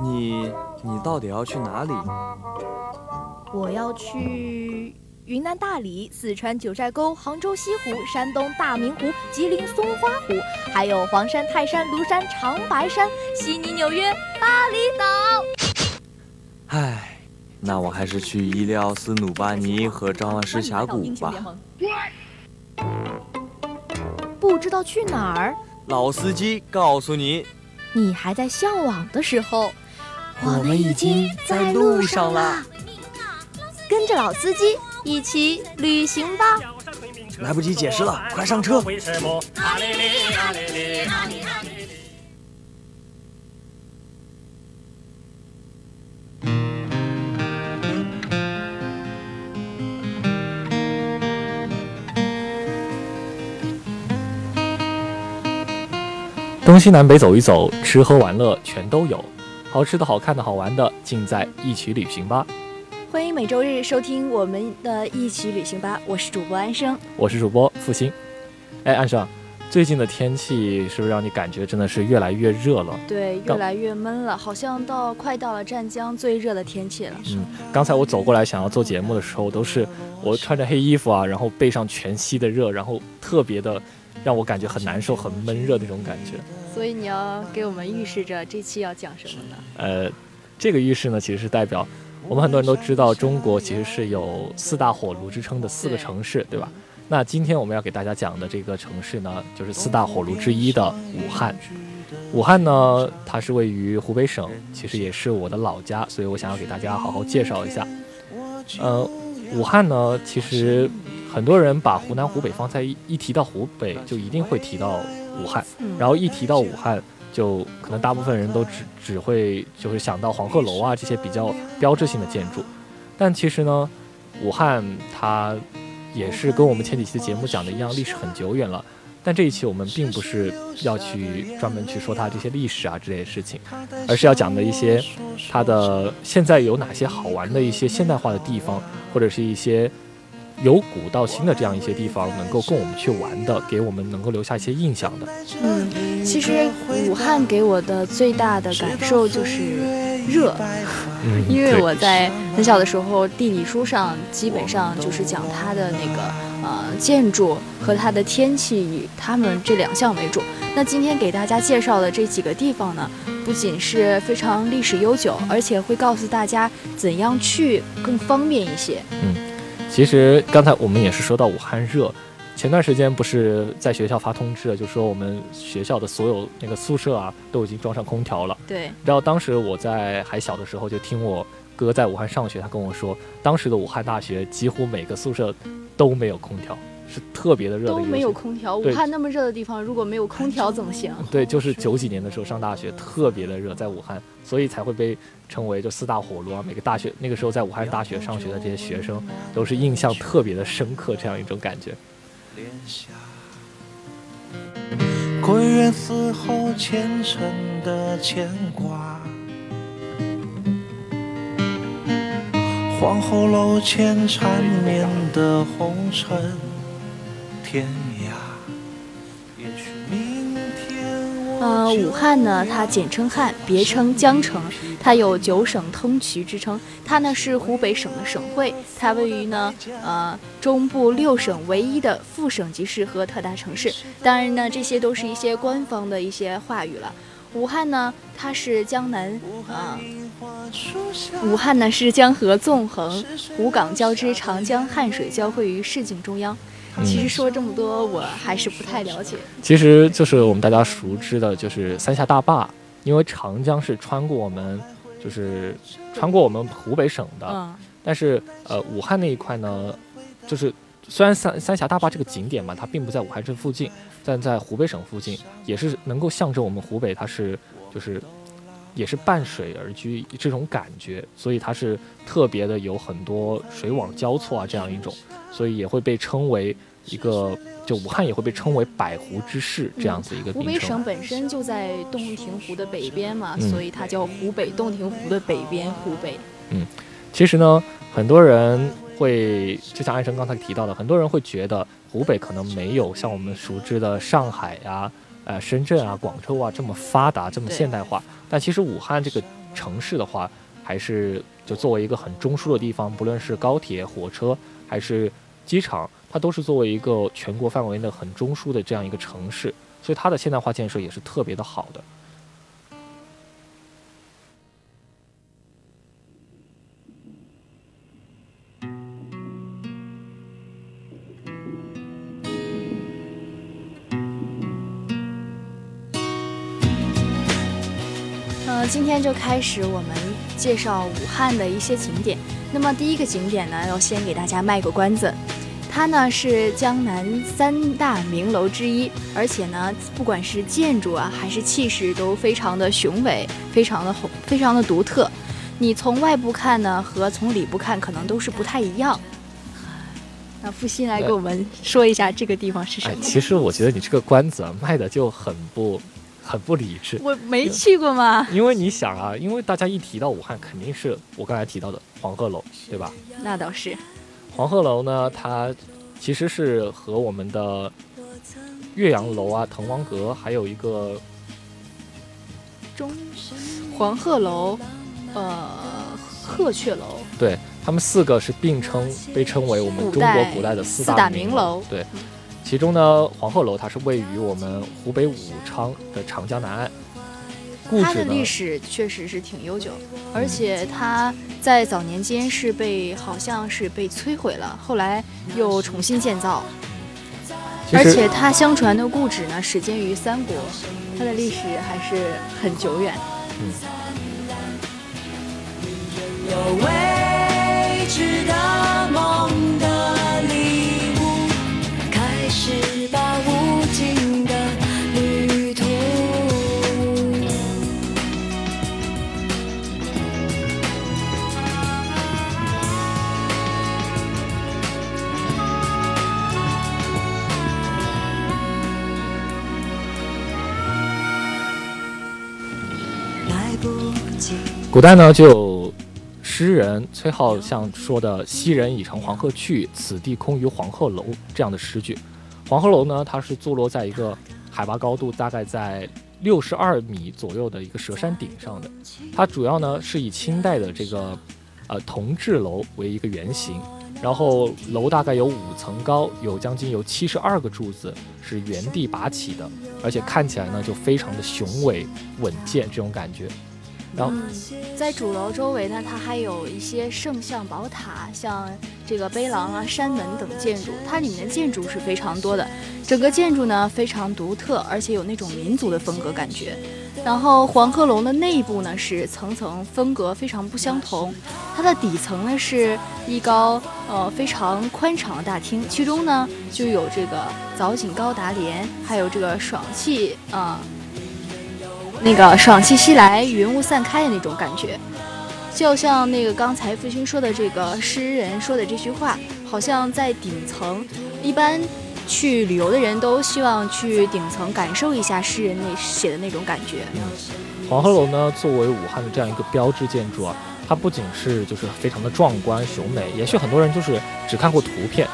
你你到底要去哪里？我要去云南大理、四川九寨沟、杭州西湖、山东大明湖、吉林松花湖，还有黄山、泰山、庐山、长白山、悉尼、纽约、巴厘岛。唉，那我还是去伊利奥斯努巴尼和张万师峡谷吧。不知道去哪儿？老司机告诉你，你还在向往的时候，我们已经在路上了。跟着老司机一起旅行吧！来不及解释了，快上车！东西南北走一走，吃喝玩乐全都有，好吃的好看的好玩的，尽在一起旅行吧。欢迎每周日收听我们的一起旅行吧，我是主播安生，我是主播付鑫。哎，安生，最近的天气是不是让你感觉真的是越来越热了？对，越来越闷了，好像到快到了湛江最热的天气了。嗯，刚才我走过来想要做节目的时候，都是我穿着黑衣服啊，然后背上全吸的热，然后特别的让我感觉很难受、很闷热那种感觉。所以你要给我们预示着这期要讲什么呢？呃，这个预示呢，其实是代表。我们很多人都知道，中国其实是有四大火炉之称的四个城市，对吧？那今天我们要给大家讲的这个城市呢，就是四大火炉之一的武汉。武汉呢，它是位于湖北省，其实也是我的老家，所以我想要给大家好好介绍一下。呃，武汉呢，其实很多人把湖南、湖北放在一一提到湖北，就一定会提到武汉，然后一提到武汉。就可能大部分人都只只会就是想到黄鹤楼啊这些比较标志性的建筑，但其实呢，武汉它也是跟我们前几期的节目讲的一样，历史很久远了。但这一期我们并不是要去专门去说它这些历史啊之类的事情，而是要讲的一些它的现在有哪些好玩的一些现代化的地方，或者是一些。由古到新的这样一些地方，能够供我们去玩的，给我们能够留下一些印象的。嗯，其实武汉给我的最大的感受就是热，嗯 因为我在很小的时候地理书上基本上就是讲它的那个呃建筑和它的天气以它们这两项为主。那今天给大家介绍的这几个地方呢，不仅是非常历史悠久，而且会告诉大家怎样去更方便一些。嗯。其实刚才我们也是说到武汉热，前段时间不是在学校发通知了，就说我们学校的所有那个宿舍啊都已经装上空调了。对。然后当时我在还小的时候就听我哥在武汉上学，他跟我说，当时的武汉大学几乎每个宿舍都没有空调。是特别的热，都没有空调。武汉那么热的地方，如果没有空调怎么行？对，就是九几年的时候上大学，特别的热，在武汉，所以才会被称为就四大火炉啊。每个大学那个时候在武汉大学上学的这些学生，都是印象特别的深刻，这样一种感觉。归元死后虔诚的牵挂，皇后楼前缠绵的红尘。天涯。也许明天呃，武汉呢，它简称汉，别称江城，它有九省通衢之称。它呢是湖北省的省会，它位于呢呃中部六省唯一的副省级市和特大城市。当然呢，这些都是一些官方的一些话语了。武汉呢，它是江南啊，武汉呢是江河纵横，湖港交织，长江汉水交汇于市境中央。其实说这么多，我还是不太了解。其实就是我们大家熟知的，就是三峡大坝，因为长江是穿过我们，就是穿过我们湖北省的。嗯。但是呃，武汉那一块呢，就是虽然三三峡大坝这个景点嘛，它并不在武汉市附近，但在湖北省附近，也是能够象征我们湖北它是就是也是伴水而居这种感觉，所以它是特别的有很多水网交错啊这样一种。所以也会被称为一个，就武汉也会被称为百湖之市这样子一个湖北省本身就在洞庭湖的北边嘛，所以它叫湖北洞庭湖的北边，湖北。嗯，其实呢，很多人会就像安生刚才提到的，很多人会觉得湖北可能没有像我们熟知的上海呀，呃深圳啊、广州啊这么发达、这么现代化。但其实武汉这个城市的话，还是就作为一个很中枢的地方，不论是高铁、火车还是机场，它都是作为一个全国范围内很中枢的这样一个城市，所以它的现代化建设也是特别的好的。今天就开始我们介绍武汉的一些景点。那么第一个景点呢，要先给大家卖个关子，它呢是江南三大名楼之一，而且呢，不管是建筑啊还是气势都非常的雄伟，非常的红，非常的独特。你从外部看呢，和从里部看可能都是不太一样。那付鑫来给我们说一下这个地方是什么？其实我觉得你这个关子啊卖的就很不。很不理智，我没去过吗？因为你想啊，因为大家一提到武汉，肯定是我刚才提到的黄鹤楼，对吧？那倒是。黄鹤楼呢，它其实是和我们的岳阳楼啊、滕王阁，还有一个中黄鹤楼，呃，鹤雀楼，对他们四个是并称，被称为我们中国古代的四大名楼，对。其中呢，黄鹤楼它是位于我们湖北武昌的长江南岸。它的历史确实是挺悠久，而且它在早年间是被好像是被摧毁了，后来又重新建造。而且它相传的故址呢，始建于三国，它的历史还是很久远。嗯。古代呢，就有诗人崔颢像说的“昔人已乘黄鹤去，此地空余黄鹤楼”这样的诗句。黄鹤楼呢，它是坐落在一个海拔高度大概在六十二米左右的一个蛇山顶上的。它主要呢是以清代的这个呃铜制楼为一个原型，然后楼大概有五层高，有将近有七十二个柱子是原地拔起的，而且看起来呢就非常的雄伟稳健这种感觉。嗯，在主楼周围呢，它还有一些圣像宝塔，像这个碑廊啊、山门等建筑，它里面的建筑是非常多的。整个建筑呢非常独特，而且有那种民族的风格感觉。然后黄鹤楼的内部呢是层层风格非常不相同，它的底层呢是一高呃非常宽敞的大厅，其中呢就有这个藻井高达莲，还有这个爽气啊。那个爽气袭来，云雾散开的那种感觉，就像那个刚才父亲说的这个诗人说的这句话，好像在顶层。一般去旅游的人都希望去顶层感受一下诗人那写的那种感觉。黄鹤楼呢，作为武汉的这样一个标志建筑啊，它不仅是就是非常的壮观雄美，也许很多人就是只看过图片。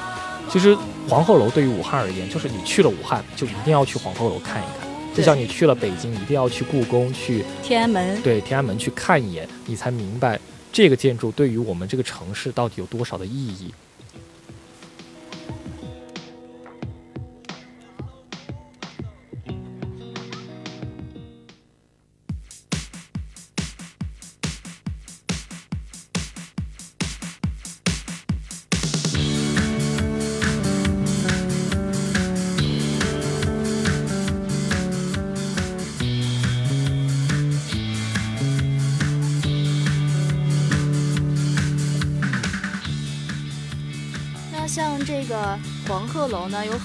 其实黄鹤楼对于武汉而言，就是你去了武汉，就一定要去黄鹤楼看一看。就像你去了北京，一定要去故宫、去天安门，对天安门去看一眼，你才明白这个建筑对于我们这个城市到底有多少的意义。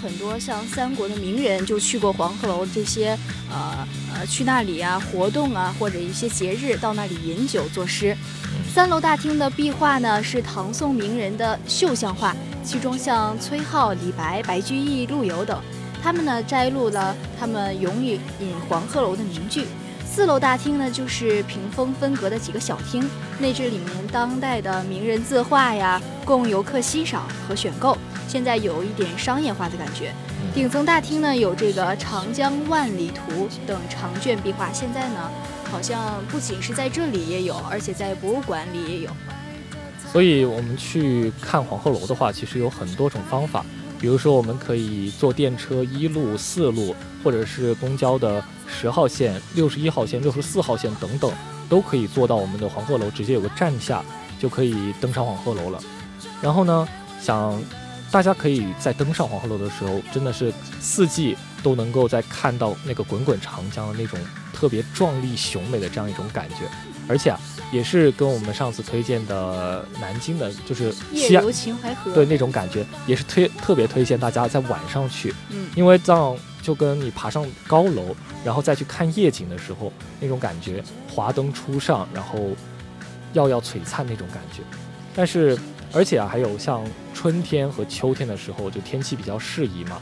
很多像三国的名人就去过黄鹤楼，这些呃呃去那里啊活动啊，或者一些节日到那里饮酒作诗。三楼大厅的壁画呢是唐宋名人的绣像画，其中像崔颢、李白、白居易、陆游等，他们呢摘录了他们咏饮黄鹤楼的名句。四楼大厅呢就是屏风分隔的几个小厅，内置里面当代的名人字画呀，供游客欣赏和选购。现在有一点商业化的感觉。顶层大厅呢有这个《长江万里图》等长卷壁画，现在呢好像不仅是在这里也有，而且在博物馆里也有。所以我们去看黄鹤楼的话，其实有很多种方法。比如说，我们可以坐电车一路、四路，或者是公交的十号线、六十一号线、六十四号线等等，都可以坐到我们的黄鹤楼，直接有个站下就可以登上黄鹤楼了。然后呢，想大家可以在登上黄鹤楼的时候，真的是四季都能够在看到那个滚滚长江的那种特别壮丽雄美的这样一种感觉，而且啊。也是跟我们上次推荐的南京的，就是夜游秦淮河，对那种感觉，也是推特别推荐大家在晚上去，嗯，因为这样就跟你爬上高楼，然后再去看夜景的时候那种感觉，华灯初上，然后耀耀璀璨那种感觉。但是，而且啊，还有像春天和秋天的时候，就天气比较适宜嘛，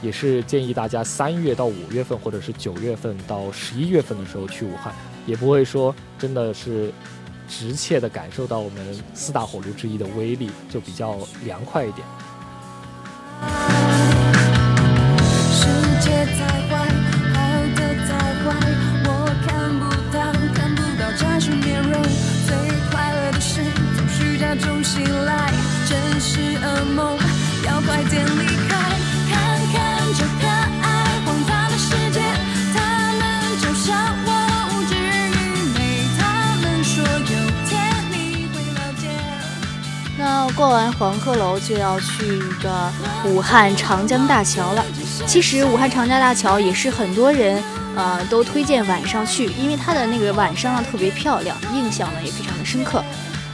也是建议大家三月到五月份，或者是九月份到十一月份的时候去武汉。也不会说真的是直切的感受到我们四大火炉之一的威力，就比较凉快一点。过完黄鹤楼就要去一个武汉长江大桥了。其实武汉长江大桥也是很多人呃都推荐晚上去，因为它的那个晚上呢特别漂亮，印象呢也非常的深刻，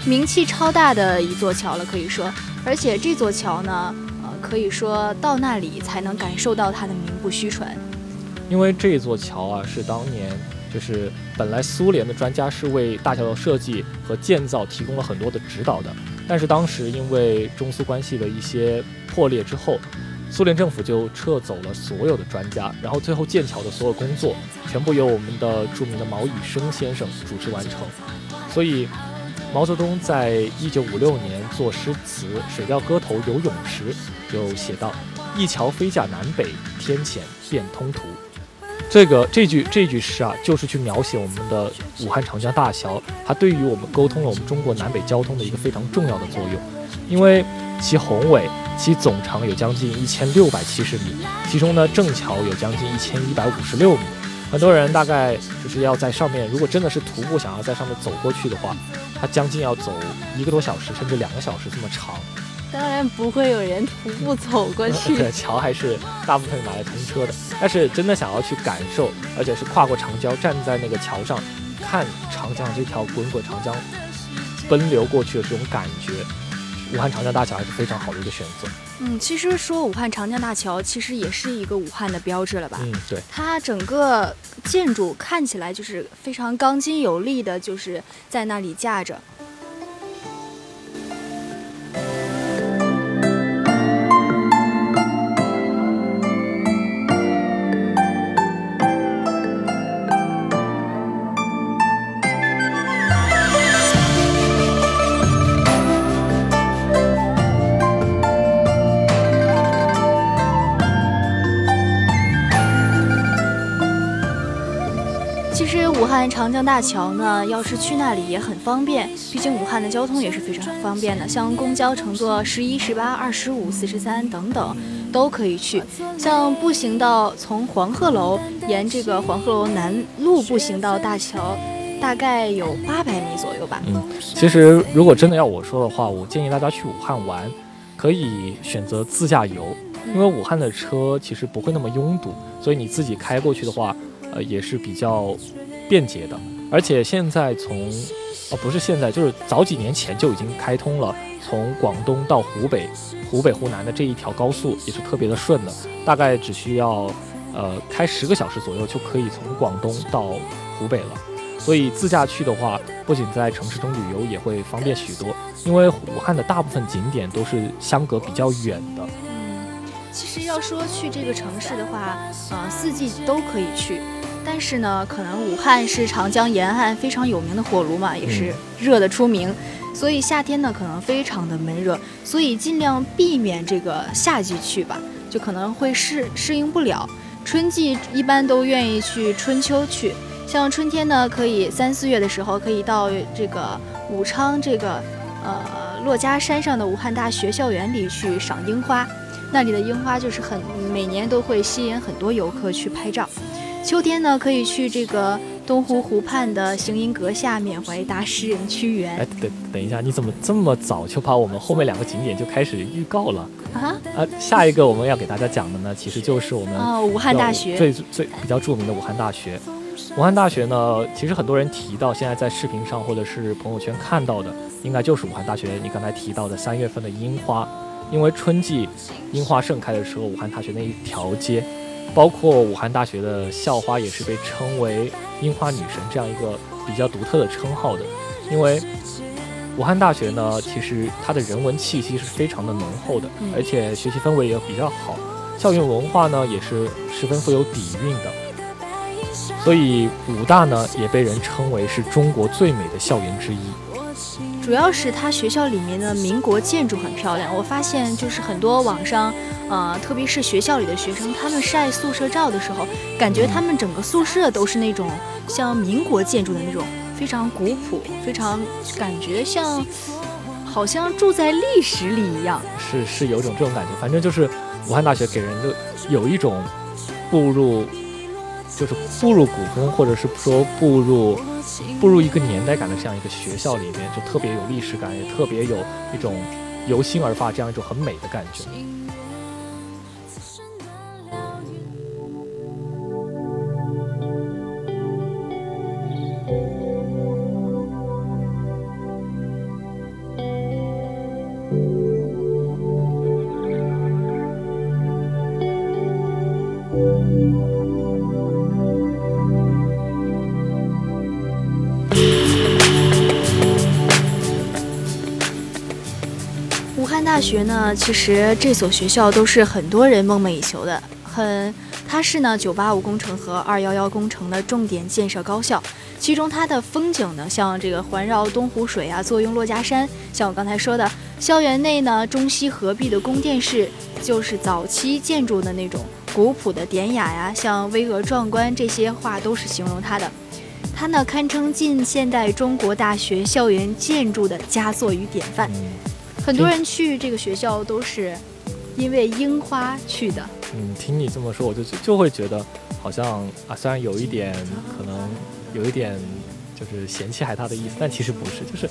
名气超大的一座桥了可以说。而且这座桥呢，呃可以说到那里才能感受到它的名不虚传。因为这座桥啊是当年就是本来苏联的专家是为大桥的设计和建造提供了很多的指导的。但是当时因为中苏关系的一些破裂之后，苏联政府就撤走了所有的专家，然后最后建桥的所有工作全部由我们的著名的毛以升先生主持完成。所以，毛泽东在一九五六年作诗词《水调歌头·游泳》时就写道：“一桥飞架南北，天堑变通途。”这个这句这句诗啊，就是去描写我们的武汉长江大桥，它对于我们沟通了我们中国南北交通的一个非常重要的作用。因为其宏伟，其总长有将近一千六百七十米，其中呢正桥有将近一千一百五十六米。很多人大概就是要在上面，如果真的是徒步想要在上面走过去的话，它将近要走一个多小时，甚至两个小时这么长。当然不会有人徒步走过去，桥还是大部分拿来通车的。但是真的想要去感受，而且是跨过长江，站在那个桥上看长江这条滚滚长江奔流过去的这种感觉，武汉长江大桥还是非常好的一个选择。嗯，其实说武汉长江大桥，其实也是一个武汉的标志了吧？嗯，对。它整个建筑看起来就是非常钢筋有力的，就是在那里架着。长江大桥呢，要是去那里也很方便，毕竟武汉的交通也是非常方便的，像公交乘坐十一、十八、二十五、四十三等等都可以去。像步行到从黄鹤楼沿这个黄鹤楼南路步行到大桥，大概有八百米左右吧。嗯，其实如果真的要我说的话，我建议大家去武汉玩，可以选择自驾游，因为武汉的车其实不会那么拥堵，所以你自己开过去的话，呃，也是比较。便捷的，而且现在从，哦不是现在，就是早几年前就已经开通了，从广东到湖北，湖北湖南的这一条高速也是特别的顺的，大概只需要，呃开十个小时左右就可以从广东到湖北了。所以自驾去的话，不仅在城市中旅游也会方便许多，因为武汉的大部分景点都是相隔比较远的。嗯，其实要说去这个城市的话，呃四季都可以去。但是呢，可能武汉是长江沿岸非常有名的火炉嘛，也是热的出名，所以夏天呢可能非常的闷热，所以尽量避免这个夏季去吧。就可能会适适应不了。春季一般都愿意去春秋去，像春天呢，可以三四月的时候可以到这个武昌这个呃珞珈山上的武汉大学校园里去赏樱花，那里的樱花就是很每年都会吸引很多游客去拍照。秋天呢，可以去这个东湖湖畔的行吟阁下缅怀大诗人屈原。哎，等等一下，你怎么这么早就把我们后面两个景点就开始预告了？啊啊！下一个我们要给大家讲的呢，其实就是我们哦武汉大学最最比较著名的武汉大学。武汉大学呢，其实很多人提到，现在在视频上或者是朋友圈看到的，应该就是武汉大学。你刚才提到的三月份的樱花，因为春季樱花盛开的时候，武汉大学那一条街，包括武汉大学的校花也是被称为“樱花女神”这样一个比较独特的称号的，因为。武汉大学呢，其实它的人文气息是非常的浓厚的，而且学习氛围也比较好，校园文化呢也是十分富有底蕴的，所以武大呢也被人称为是中国最美的校园之一。主要是它学校里面的民国建筑很漂亮，我发现就是很多网上，呃，特别是学校里的学生，他们晒宿舍照的时候，感觉他们整个宿舍都是那种像民国建筑的那种。非常古朴，非常感觉像，好像住在历史里一样。是是有种这种感觉，反正就是武汉大学给人的有一种步入，就是步入古风，或者是说步入步入一个年代感的这样一个学校里面，就特别有历史感，也特别有一种由心而发这样一种很美的感觉。武汉大学呢，其实这所学校都是很多人梦寐以求的。很，它是呢985工程和211工程的重点建设高校。其中它的风景呢，像这个环绕东湖水啊，坐拥珞珈山。像我刚才说的，校园内呢，中西合璧的宫殿式，就是早期建筑的那种古朴的典雅呀，像巍峨壮观这些话都是形容它的。它呢，堪称近现代中国大学校园建筑的佳作与典范。很多人去这个学校都是因为樱花去的。嗯，听你这么说，我就就会觉得好像啊，虽然有一点可能有一点就是嫌弃海大的意思，但其实不是，就是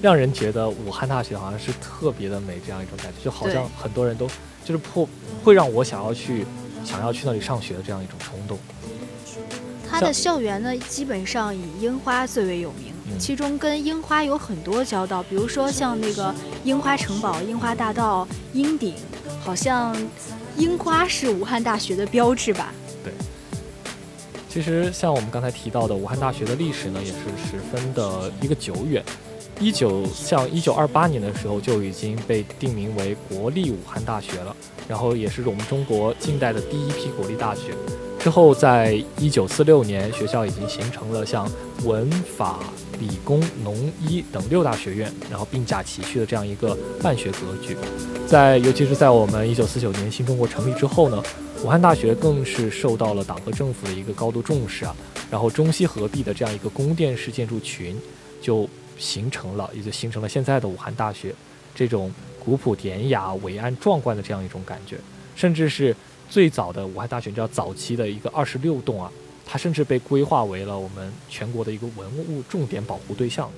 让人觉得武汉大学好像是特别的美这样一种感觉，就好像很多人都就是破会让我想要去想要去那里上学的这样一种冲动。它的校园呢，基本上以樱花最为有名。其中跟樱花有很多交道，比如说像那个樱花城堡、樱花大道、樱顶，好像樱花是武汉大学的标志吧？对。其实像我们刚才提到的，武汉大学的历史呢，也是十分的一个久远。一九像一九二八年的时候就已经被定名为国立武汉大学了，然后也是我们中国近代的第一批国立大学。之后，在一九四六年，学校已经形成了像文法、理工、农医等六大学院，然后并驾齐驱的这样一个办学格局。在尤其是在我们一九四九年新中国成立之后呢，武汉大学更是受到了党和政府的一个高度重视啊。然后中西合璧的这样一个宫殿式建筑群，就形成了，也就形成了现在的武汉大学这种古朴典雅、伟岸壮观的这样一种感觉，甚至是。最早的武汉大学叫早期的一个二十六栋啊，它甚至被规划为了我们全国的一个文物重点保护对象。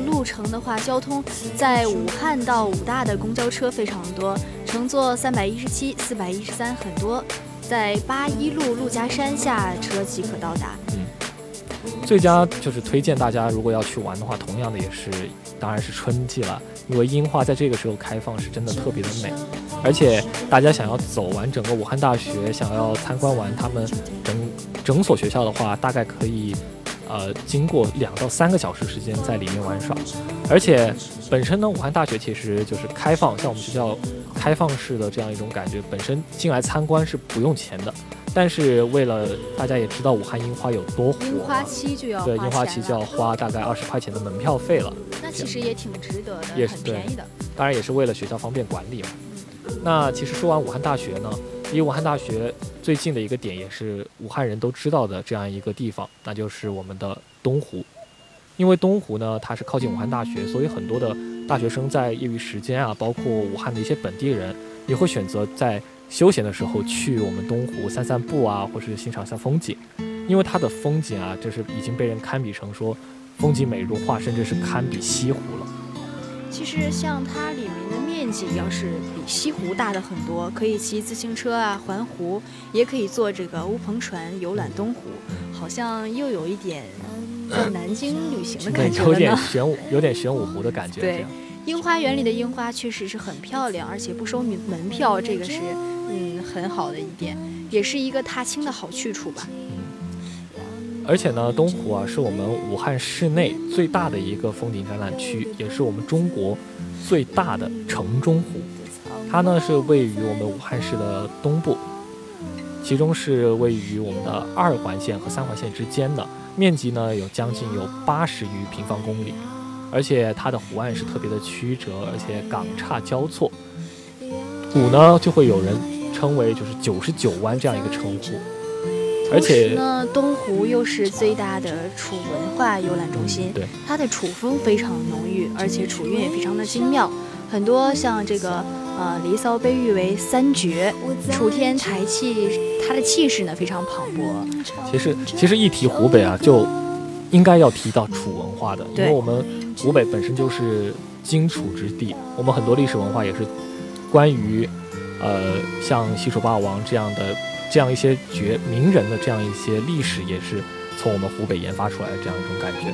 路程的话，交通在武汉到武大的公交车非常多，乘坐三百一十七、四百一十三很多，在八一路陆家山下车即可到达。嗯最佳就是推荐大家，如果要去玩的话，同样的也是，当然是春季了，因为樱花在这个时候开放是真的特别的美，而且大家想要走完整个武汉大学，想要参观完他们整整所学校的话，大概可以。呃，经过两到三个小时时间在里面玩耍，而且本身呢，武汉大学其实就是开放，像我们学校开放式的这样一种感觉，本身进来参观是不用钱的。但是为了大家也知道武汉樱花有多火，樱花期就要对樱花期就要花大概二十块钱的门票费了。那其实也挺值得的，也是便宜的。当然也是为了学校方便管理嘛。那其实说完武汉大学呢？离武汉大学最近的一个点，也是武汉人都知道的这样一个地方，那就是我们的东湖。因为东湖呢，它是靠近武汉大学，所以很多的大学生在业余时间啊，包括武汉的一些本地人，也会选择在休闲的时候去我们东湖散散步啊，或是欣赏一下风景。因为它的风景啊，就是已经被人堪比成说风景美如画，甚至是堪比西湖了。其实像它里面的面积要是比西湖大的很多，可以骑自行车啊环湖，也可以坐这个乌篷船游览东湖，好像又有一点在南京旅行的感觉有点 玄武，有点玄武湖的感觉。对，樱花园里的樱花确实是很漂亮，而且不收门门票，这个是嗯很好的一点，也是一个踏青的好去处吧。而且呢，东湖啊是我们武汉市内最大的一个风景展览区，也是我们中国最大的城中湖。它呢是位于我们武汉市的东部，其中是位于我们的二环线和三环线之间的，面积呢有将近有八十余平方公里，而且它的湖岸是特别的曲折，而且港岔交错。湖呢就会有人称为就是九十九湾这样一个称呼。而且呢，东湖又是最大的楚文化游览中心，对，它的楚风非常浓郁，而且楚韵也非常的精妙。很多像这个呃《离骚》被誉为三绝，楚天台气，它的气势呢非常磅礴。其实其实一提湖北啊，就应该要提到楚文化的，因为我们湖北本身就是荆楚之地，我们很多历史文化也是关于呃像西楚霸王这样的。这样一些绝名人的这样一些历史，也是从我们湖北研发出来的这样一种感觉。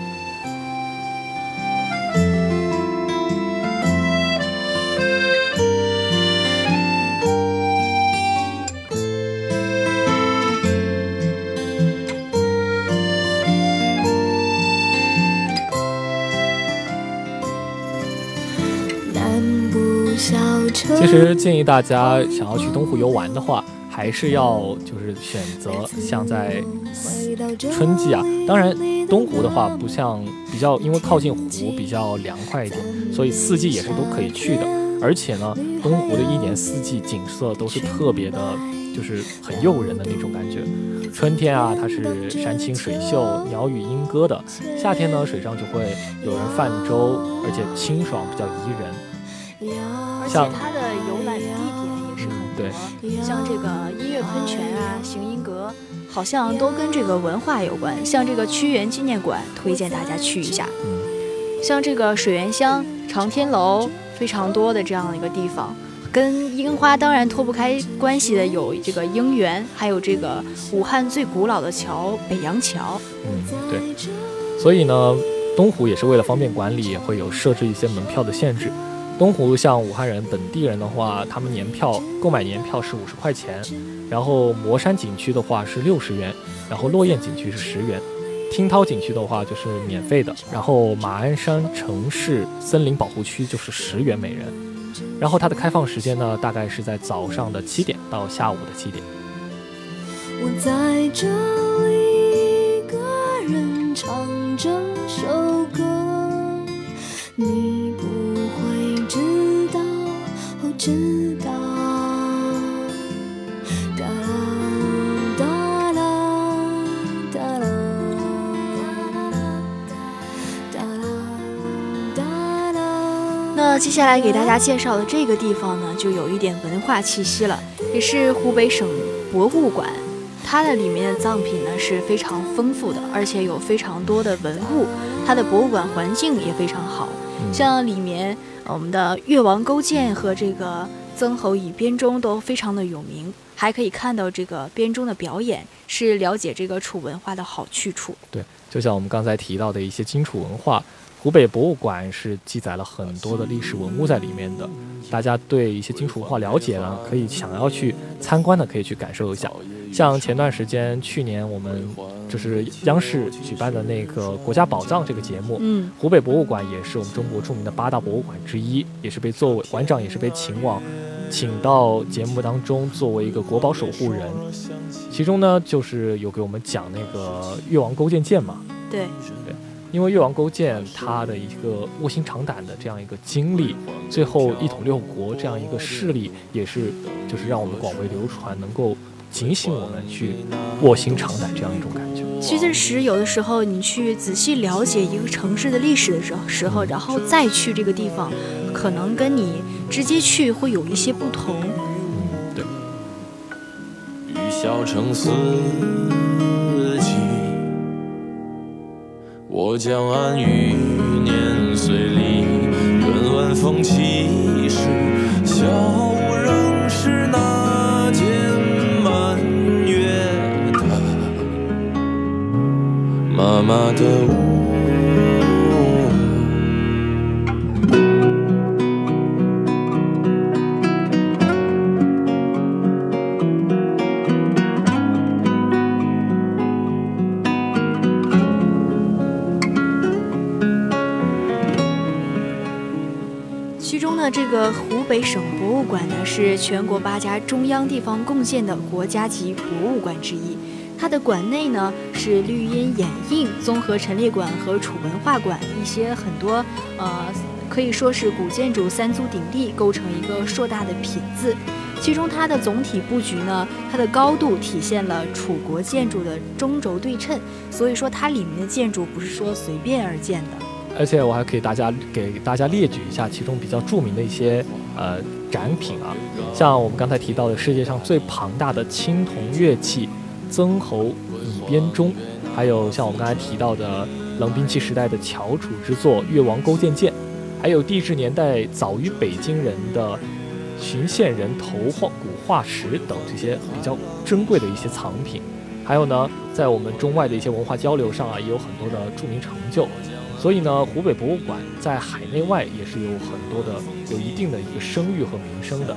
其实建议大家想要去东湖游玩的话。还是要就是选择像在春季啊，当然东湖的话不像比较，因为靠近湖比较凉快一点，所以四季也是都可以去的。而且呢，东湖的一年四季景色都是特别的，就是很诱人的那种感觉。春天啊，它是山清水秀、鸟语莺歌的；夏天呢，水上就会有人泛舟，而且清爽，比较宜人。而且它的游览地点。对，像这个音乐喷泉啊、行音阁，好像都跟这个文化有关。像这个屈原纪念馆，推荐大家去一下。像这个水源乡、长天楼，非常多的这样的一个地方，跟樱花当然脱不开关系的有这个樱园，还有这个武汉最古老的桥——北洋桥。嗯，对。所以呢，东湖也是为了方便管理，也会有设置一些门票的限制。东湖像武汉人本地人的话，他们年票购买年票是五十块钱，然后磨山景区的话是六十元，然后落雁景区是十元，听涛景区的话就是免费的，然后马鞍山城市森林保护区就是十元每人，然后它的开放时间呢，大概是在早上的七点到下午的七点。我在这里一个人唱这首歌，你。知道。哒哒啦哒啦哒啦哒啦那接下来给大家介绍的这个地方呢，就有一点文化气息了，也是湖北省博物馆。它的里面的藏品呢是非常丰富的，而且有非常多的文物。它的博物馆环境也非常好，像里面。我们的越王勾践和这个曾侯乙编钟都非常的有名，还可以看到这个编钟的表演，是了解这个楚文化的好去处。对，就像我们刚才提到的一些荆楚文化，湖北博物馆是记载了很多的历史文物在里面的。大家对一些金属文化了解呢，可以想要去参观的，可以去感受一下。像前段时间，去年我们就是央视举办的那个《国家宝藏》这个节目，嗯，湖北博物馆也是我们中国著名的八大博物馆之一，也是被作为馆长，也是被请往，请到节目当中作为一个国宝守护人。其中呢，就是有给我们讲那个越王勾践剑嘛，对，对，因为越王勾践他的一个卧薪尝胆的这样一个经历，最后一统六国这样一个事例，也是就是让我们广为流传，能够。警醒我们去卧薪尝胆这样一种感觉。其实有的时候，你去仔细了解一个城市的历史的时候，时候，然后再去这个地方，可能跟你直接去会有一些不同。嗯，对。雨小城四我将安于年岁里，愿晚风起时，笑仍是那间满月的。妈妈的屋。湖北省博物馆呢，是全国八家中央地方共建的国家级博物馆之一。它的馆内呢是绿荫掩映综合陈列馆和楚文化馆，一些很多呃可以说是古建筑三足鼎立，构成一个硕大的品字。其中它的总体布局呢，它的高度体现了楚国建筑的中轴对称，所以说它里面的建筑不是说随便而建的。而且我还可以大家给大家列举一下其中比较著名的一些呃展品啊，像我们刚才提到的世界上最庞大的青铜乐器。曾侯乙编钟，还有像我们刚才提到的冷兵器时代的翘楚之作越王勾践剑，还有地质年代早于北京人的寻县人头画骨化石等这些比较珍贵的一些藏品。还有呢，在我们中外的一些文化交流上啊，也有很多的著名成就。所以呢，湖北博物馆在海内外也是有很多的有一定的一个声誉和名声的。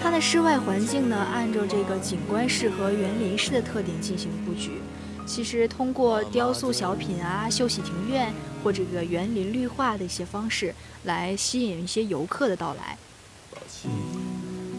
它的室外环境呢，按照这个景观式和园林式的特点进行布局。其实通过雕塑小品啊、休息庭院或这个园林绿化的一些方式，来吸引一些游客的到来。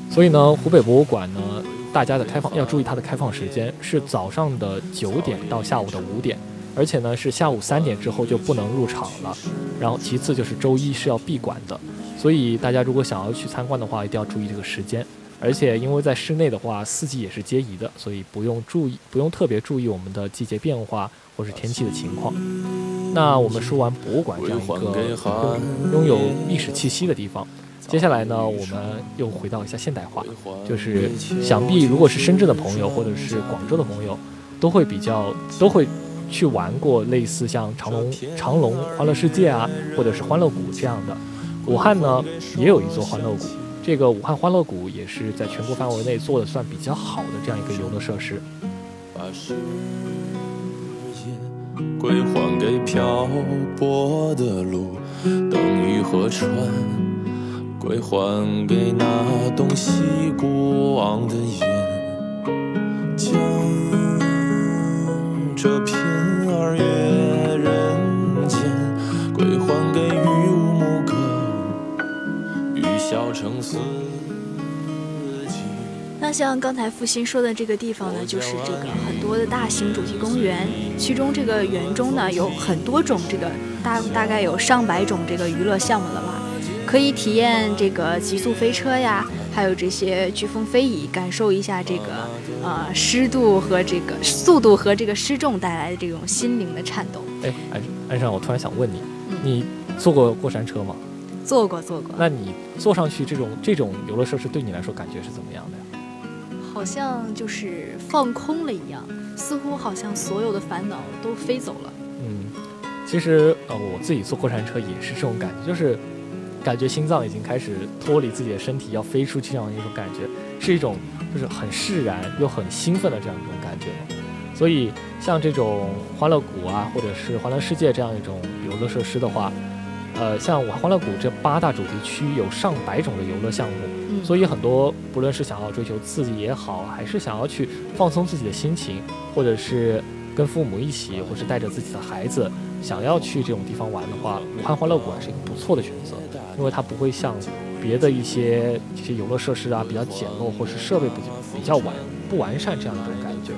所以呢，湖北博物馆呢，大家的开放要注意它的开放时间是早上的九点到下午的五点，而且呢是下午三点之后就不能入场了。然后其次就是周一是要闭馆的。所以大家如果想要去参观的话，一定要注意这个时间。而且因为在室内的话，四季也是皆宜的，所以不用注意，不用特别注意我们的季节变化或是天气的情况。那我们说完博物馆这样一个拥有历史气息的地方，接下来呢，我们又回到一下现代化，就是想必如果是深圳的朋友或者是广州的朋友，都会比较都会去玩过类似像长隆长隆欢乐世界啊，或者是欢乐谷这样的。武汉呢也有一座欢乐谷，这个武汉欢乐谷也是在全国范围内做的算比较好的这样一个游乐设施。把归还给漂泊的路，等雨和船，归还给那东西过往的烟，这片二月人间归还给雨无牧歌。那像刚才付鑫说的这个地方呢，就是这个很多的大型主题公园，其中这个园中呢有很多种这个大大概有上百种这个娱乐项目了吧，可以体验这个极速飞车呀，还有这些飓风飞椅，感受一下这个呃湿度和这个速度和这个失重带来的这种心灵的颤抖。哎，安安上，我突然想问你，你坐过过山车吗？坐过，坐过。那你坐上去这种这种游乐设施，对你来说感觉是怎么样的呀？好像就是放空了一样，似乎好像所有的烦恼都飞走了。嗯，其实呃，我自己坐过山车也是这种感觉，就是感觉心脏已经开始脱离自己的身体，要飞出去这样一种感觉，是一种就是很释然又很兴奋的这样一种感觉。所以像这种欢乐谷啊，或者是欢乐世界这样一种游乐设施的话，呃，像我欢乐谷这八大主题区有上百种的游乐项目，嗯所以很多不论是想要追求刺激也好，还是想要去放松自己的心情，或者是跟父母一起，或是带着自己的孩子想要去这种地方玩的话，武汉欢乐谷还是一个不错的选择，因为它不会像别的一些这些游乐设施啊比较简陋，或是设备比比较完不完善这样一种感觉，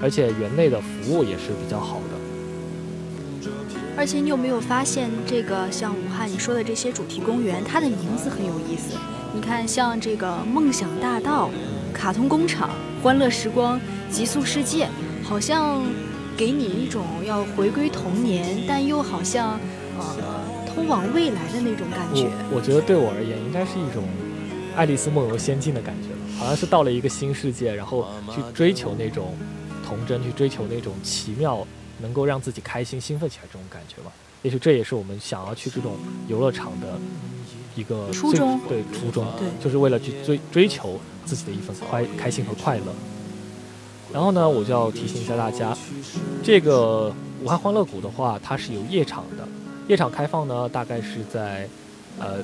而且园内的服务也是比较好的。而且你有没有发现，这个像武汉你说的这些主题公园，它的名字很有意思。你看，像这个梦想大道、卡通工厂、欢乐时光、极速世界，好像给你一种要回归童年，但又好像呃通往未来的那种感觉。我我觉得对我而言，应该是一种爱丽丝梦游仙境的感觉了，好像是到了一个新世界，然后去追求那种童真，去追求那种奇妙，能够让自己开心、兴奋起来这种感觉吧。也许这也是我们想要去这种游乐场的一个最初衷对初衷，对就是为了去追追求自己的一份快开心和快乐。然后呢，我就要提醒一下大家，这个武汉欢乐谷的话，它是有夜场的，夜场开放呢大概是在呃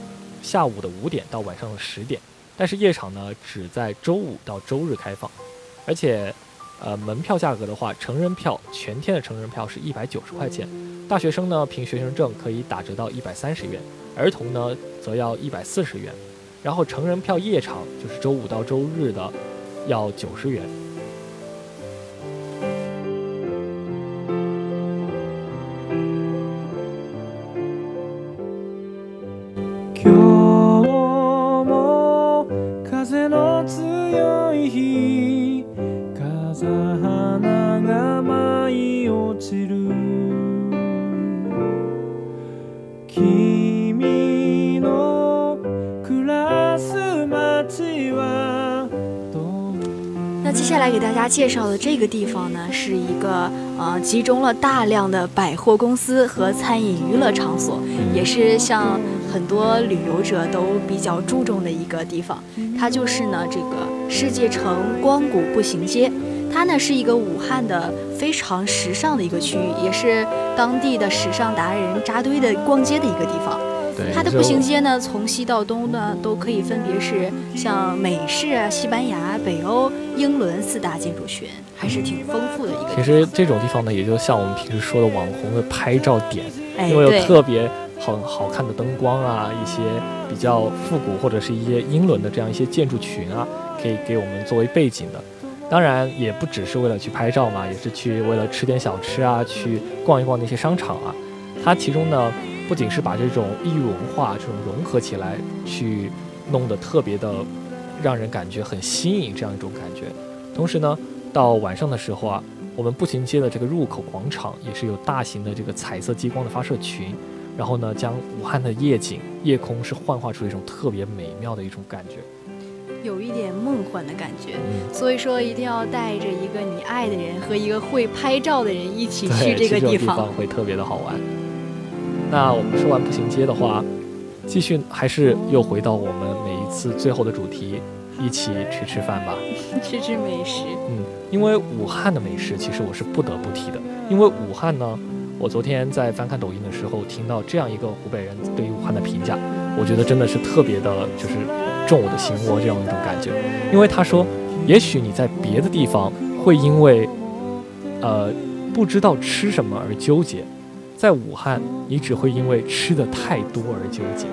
下午的五点到晚上的十点，但是夜场呢只在周五到周日开放，而且呃门票价格的话，成人票全天的成人票是一百九十块钱，大学生呢凭学生证可以打折到一百三十元，儿童呢则要一百四十元，然后成人票夜场就是周五到周日的要九十元。介绍的这个地方呢，是一个呃集中了大量的百货公司和餐饮娱乐场所，也是像很多旅游者都比较注重的一个地方。它就是呢这个世界城光谷步行街，它呢是一个武汉的非常时尚的一个区域，也是当地的时尚达人扎堆的逛街的一个地方。对，它的步行街呢，从西到东呢，都可以分别是像美式啊、西班牙、北欧、英伦四大建筑群，还是挺丰富的一个。其实这种地方呢，也就像我们平时说的网红的拍照点，哎，因为有，特别很好看的灯光啊，一些比较复古或者是一些英伦的这样一些建筑群啊，可以给我们作为背景的。当然，也不只是为了去拍照嘛，也是去为了吃点小吃啊，去逛一逛那些商场啊。它其中呢，不仅是把这种异域文化这种融合起来，去弄得特别的让人感觉很新颖这样一种感觉。同时呢，到晚上的时候啊，我们步行街的这个入口广场也是有大型的这个彩色激光的发射群，然后呢，将武汉的夜景、夜空是幻化出一种特别美妙的一种感觉。有一点梦幻的感觉。嗯，所以说，一定要带着一个你爱的人和一个会拍照的人一起，去这个地地方。会特别的好玩。那我们说完步行街的话，继续还是又回到我们每一次最后的主题，一起去吃饭吧。吃吃美食。嗯，因为武汉的美食其实我是不得不提的，因为武汉呢，我昨天在翻看抖音的时候听到这样一个湖北人对于武汉的评价，我觉得真的是特别的，就是中我的心窝这样一种感觉。因为他说，也许你在别的地方会因为，呃，不知道吃什么而纠结，在武汉你只会因为吃的太多而纠结。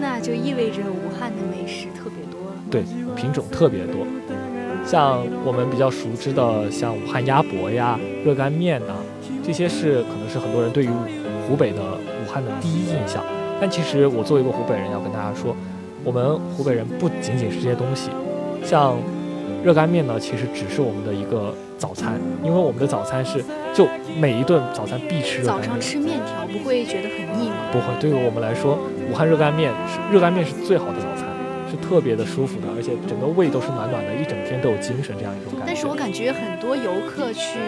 那就意味着武汉的美食特别多了。对，品种特别多，像我们比较熟知的，像武汉鸭脖呀、热干面呐、这些是可能是很多人对于湖北的武汉的第一印象。但其实我作为一个湖北人，要跟大家说，我们湖北人不仅仅是这些东西，像热干面呢，其实只是我们的一个早餐，因为我们的早餐是就每一顿早餐必吃热早干面。上吃面条不会觉得很腻吗？不会，对于我们来说，武汉热干面是热干面是最好的早餐。是特别的舒服的，而且整个胃都是暖暖的，一整天都有精神这样一种感觉。但是我感觉很多游客去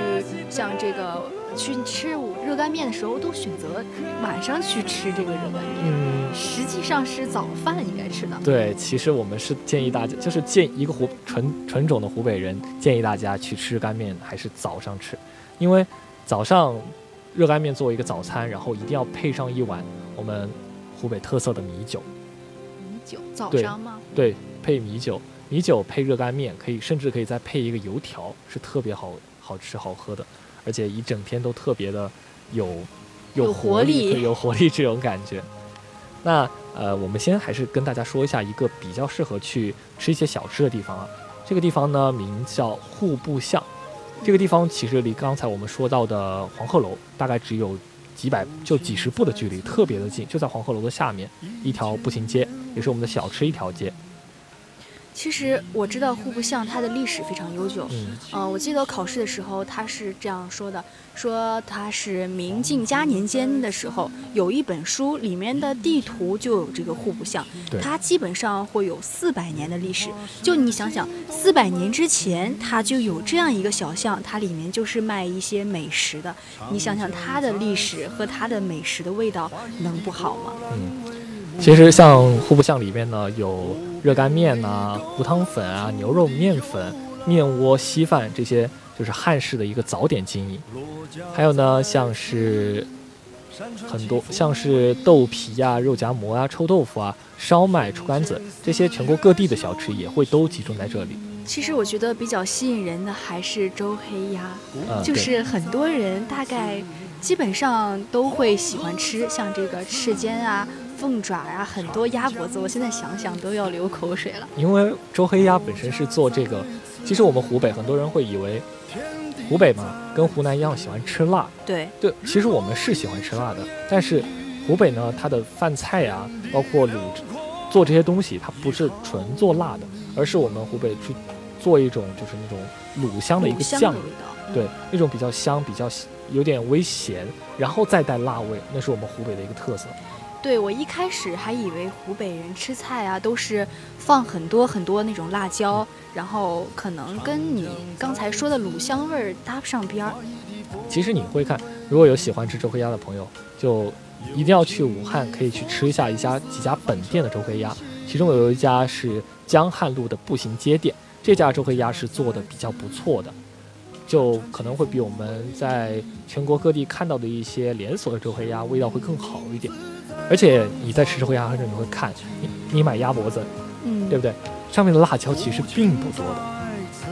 像这个去吃热干面的时候，都选择晚上去吃这个热干面，嗯，实际上是早饭应该吃的。对，其实我们是建议大家，就是建一个湖纯纯种的湖北人，建议大家去吃干面还是早上吃，因为早上热干面作为一个早餐，然后一定要配上一碗我们湖北特色的米酒，米酒早对上吗？对，配米酒，米酒配热干面，可以甚至可以再配一个油条，是特别好好吃好喝的，而且一整天都特别的有有活活力对有活力这种感觉。那呃，我们先还是跟大家说一下一个比较适合去吃一些小吃的地方啊。这个地方呢，名叫户部巷。这个地方其实离刚才我们说到的黄鹤楼大概只有几百就几十步的距离，特别的近，就在黄鹤楼的下面一条步行街，也是我们的小吃一条街。其实我知道户部巷它的历史非常悠久。嗯，呃，我记得考试的时候他是这样说的，说他是明晋嘉年间的时候有一本书，里面的地图就有这个户部巷，它基本上会有四百年的历史。就你想想，四百年之前它就有这样一个小巷，它里面就是卖一些美食的。你想想它的历史和它的美食的味道，能不好吗？其实像户部巷里面呢，有热干面呐、糊汤粉啊、牛肉面粉、面窝、稀饭这些，就是汉式的一个早点经营。还有呢，像是很多像是豆皮呀、肉夹馍啊、臭豆腐啊、烧麦、臭干子这些全国各地的小吃也会都集中在这里。其实我觉得比较吸引人的还是周黑鸭。嗯，就是很多人大概基本上都会喜欢吃，像这个翅尖啊、凤爪啊，很多鸭脖子，我现在想想都要流口水了。因为周黑鸭本身是做这个，其实我们湖北很多人会以为湖北嘛跟湖南一样喜欢吃辣，对，对，其实我们是喜欢吃辣的，但是湖北呢，它的饭菜啊，包括卤做这些东西，它不是纯做辣的，而是我们湖北去做一种就是那种卤香的一个酱味道。对，那种比较香、比较有点微咸，然后再带辣味，那是我们湖北的一个特色。对我一开始还以为湖北人吃菜啊都是放很多很多那种辣椒，然后可能跟你刚才说的卤香味儿搭不上边儿。其实你会看，如果有喜欢吃周黑鸭的朋友，就一定要去武汉，可以去吃一下一家几家本店的周黑鸭。其中有一家是江汉路的步行街店，这家周黑鸭是做的比较不错的，就可能会比我们在全国各地看到的一些连锁的周黑鸭味道会更好一点。而且你在吃周黑鸭的时候，你会看，你你买鸭脖子，嗯，对不对？上面的辣椒其实并不多的。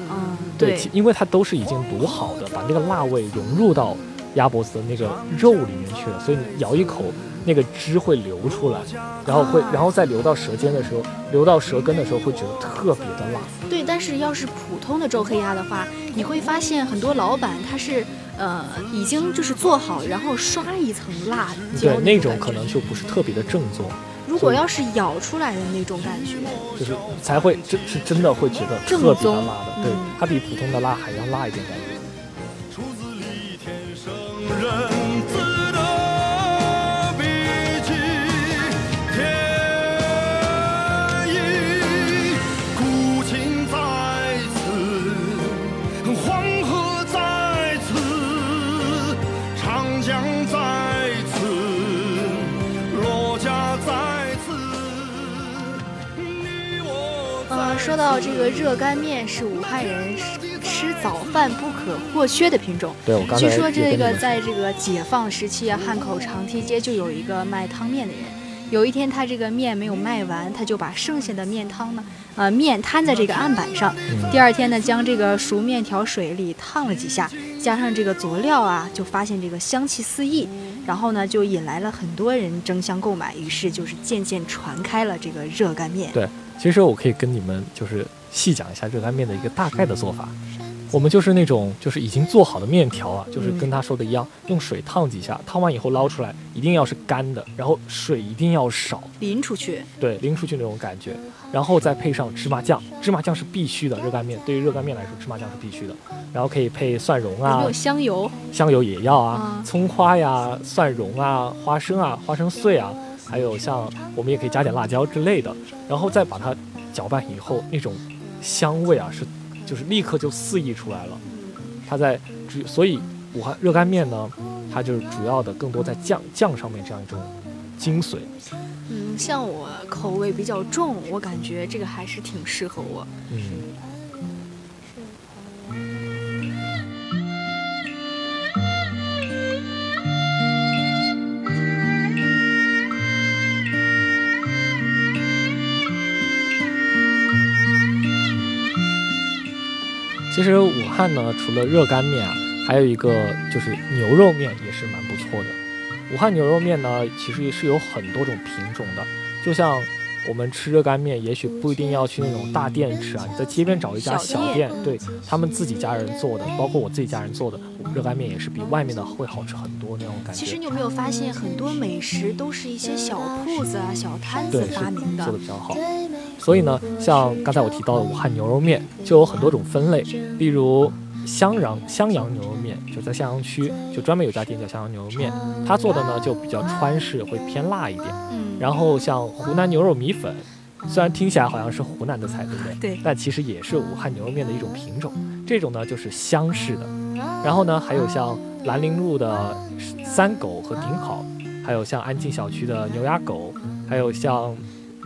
嗯，对，对因为它都是已经卤好的，把那个辣味融入到鸭脖子的那个肉里面去了，所以你咬一口，那个汁会流出来，然后会，然后再流到舌尖的时候，流到舌根的时候，会觉得特别的辣。对，但是要是普通的周黑鸭的话，你会发现很多老板他是呃已经就是做好，然后刷一层辣椒对，那种可能就不是特别的正宗，如果要是咬出来的那种感觉，就是才会真是真的会觉得正特别的宗辣的，对嗯，它比普通的辣还要辣一点感觉。到这个热干面是武汉人吃早饭不可或缺的品种。对我刚才据说这个在这个解放时期啊，汉口长堤街就有一个卖汤面的人。有一天他这个面没有卖完，他就把剩下的面汤呢，呃，面摊在这个案板上。嗯第二天呢，将这个熟面条水里烫了几下，加上这个佐料啊，就发现这个香气四溢，然后呢，就引来了很多人争相购买，于是就是渐渐传开了这个热干面。对，其实我可以跟你们就是细讲一下热干面的一个大概的做法。我们就是那种就是已经做好的面条啊，就是跟他说的一样，用水烫几下，烫完以后捞出来，一定要是干的，然后水一定要少，淋出去，对，淋出去那种感觉，然后再配上芝麻酱，芝麻酱是必须的，热干面对于热干面来说，芝麻酱是必须的，然后可以配蒜蓉啊。有没有，香油？香油也要啊嗯，葱花呀、蒜蓉啊、花生啊、花生碎啊，还有像我们也可以加点辣椒之类的，然后再把它搅拌以后，那种香味啊是就是立刻就四溢出来了。它在主，所以武汉热干面呢，它就是主要的更多在酱酱上面这样一种精髓。嗯，像我口味比较重，我感觉这个还是挺适合我。嗯。其实武汉呢，除了热干面啊，还有一个就是牛肉面也是蛮不错的。武汉牛肉面呢，其实是有很多种品种的。就像我们吃热干面，也许不一定要去那种大店吃啊，你在街边找一家小店，对他们自己家人做的，包括我自己家人做的热干面，也是比外面的会好吃很多那种感觉。其实你有没有发现，很多美食都是一些小铺子啊、小摊子发明的，做的比较好。所以呢，像刚才我提到的武汉牛肉面，就有很多种分类，例如襄阳襄阳牛肉面，就在襄阳区，就专门有家店叫襄阳牛肉面，他做的呢就比较川式，会偏辣一点。嗯。然后像湖南牛肉米粉，虽然听起来好像是湖南的菜，对不对？对。但其实也是武汉牛肉面的一种品种，这种呢就是湘式的。然后呢，还有像兰陵路的三狗和顶好，还有像安静小区的牛鸭狗，还有像。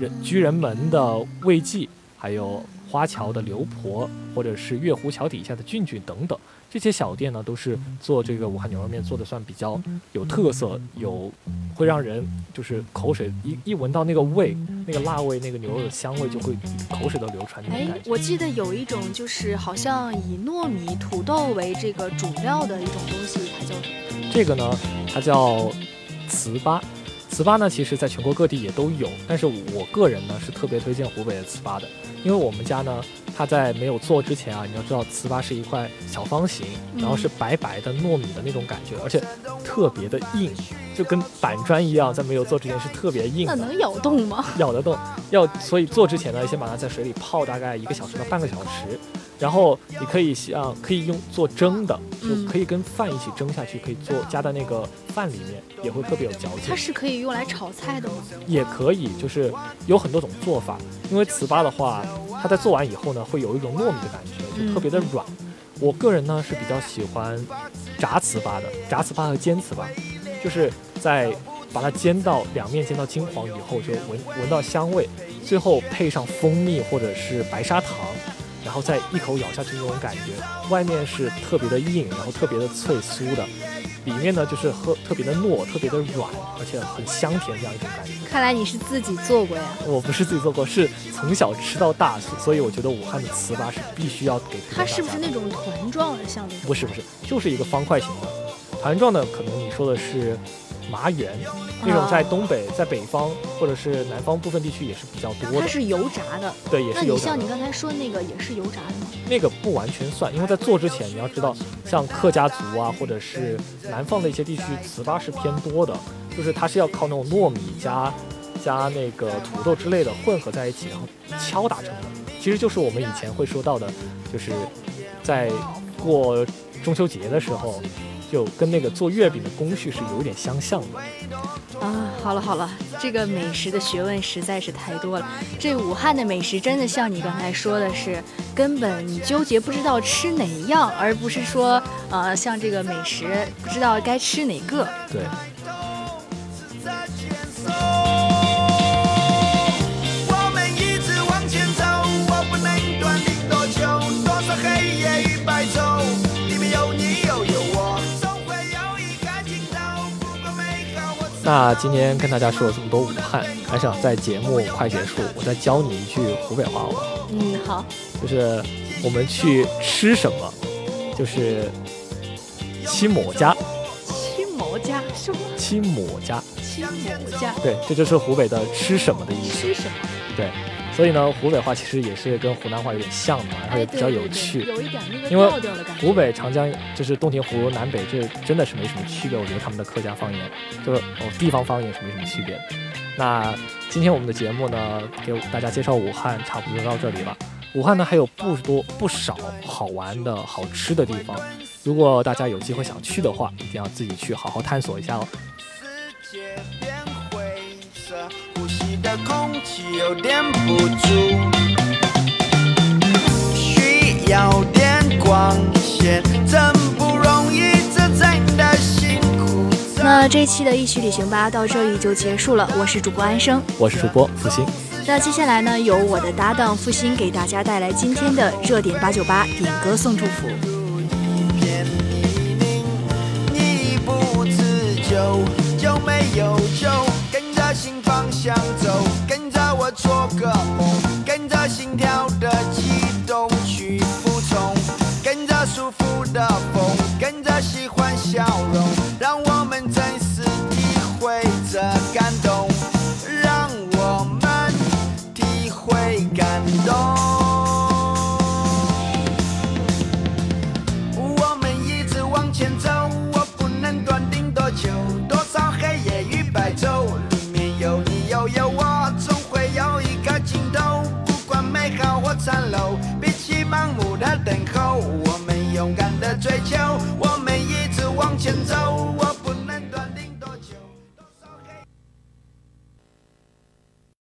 人居人门的魏记，还有花桥的刘婆，或者是月湖桥底下的俊俊等等，这些小店呢，都是做这个武汉牛肉面做的算比较有特色，有会让人就是口水一一闻到那个味，那个辣味，那个牛肉的香味，就会口水都流出来。我记得有一种就是好像以糯米、土豆为这个主料的一种东西，它叫什么？这个呢，它叫糍粑。糍粑呢，其实在全国各地也都有，但是我个人呢是特别推荐湖北的糍粑的，因为我们家呢，它在没有做之前啊，你要知道糍粑是一块小方形，然后是白白的糯米的那种感觉，而且特别的硬，就跟板砖一样，在没有做之前是特别硬。那能咬动吗？咬得动，要所以做之前呢，先把它在水里泡大概一个小时到半个小时。然后你可以像可以用做蒸的，就可以跟饭一起蒸下去，可以做加在那个饭里面，也会特别有嚼劲。它是可以用来炒菜的吗？也可以，就是有很多种做法。因为糍粑的话，它在做完以后呢，会有一种糯米的感觉，就特别的软。我个人呢是比较喜欢炸糍粑的，炸糍粑和煎糍粑，就是在把它煎到两面煎到金黄以后，就闻闻到香味，最后配上蜂蜜或者是白砂糖。然后再一口咬下去那种感觉，外面是特别的硬，然后特别的脆酥的，里面呢就是喝特别的糯，特别的软，而且很香甜这样一种感觉。看来你是自己做过呀？我不是自己做过，是从小吃到大，所以我觉得武汉的糍粑是必须要给。它是不是那种团状的像那种？不是不是，就是一个方块形的。团状的可能你说的是。麻圆，那种在东北、在北方或者是南方部分地区也是比较多的。它是油炸的，对，也是油炸。像你刚才说那个也是油炸的吗？那个不完全算，因为在做之前你要知道，像客家族啊，或者是南方的一些地区，糍粑是偏多的，就是它是要靠那种糯米加加那个土豆之类的混合在一起，然后敲打成的。其实就是我们以前会说到的，就是在过中秋节的时候。就跟那个做月饼的工序是有点相像的啊！好了好了，这个美食的学问实在是太多了。这武汉的美食真的像你刚才说的是，根本你纠结不知道吃哪一样，而不是说呃像这个美食不知道该吃哪个。对。那今天跟大家说了这么多武汉，还想在节目快结束，我再教你一句湖北话好吗？嗯，好。就是我们去吃什么，就是七某家。七某家什么？吃某家。七某家。对，这就是湖北的吃什么的意思。吃什么？对。所以呢，湖北话其实也是跟湖南话有点像的，然后也比较有趣，有一点那个调调的感觉。湖北长江就是洞庭湖南北，这真的是没什么区别。我觉得他们的客家方言，就是哦地方方言是没什么区别的。那今天我们的节目呢，给大家介绍武汉，差不多到这里了。武汉呢还有不多不少好玩的好吃的地方，如果大家有机会想去的话，一定要自己去好好探索一下哦。空气有点不足，需要点光线，真不容易，这真的辛苦。那这期的一曲旅行吧到这里就结束了，我是主播安生，我是主播付鑫。那接下来呢，由我的搭档复兴给大家带来今天的热点八九八点歌送祝福。一片泥泞，你不自救就没有救，方向走，跟着我做个梦，跟着心跳的悸动去服从，跟着舒服的风，追求，我们一直往前走。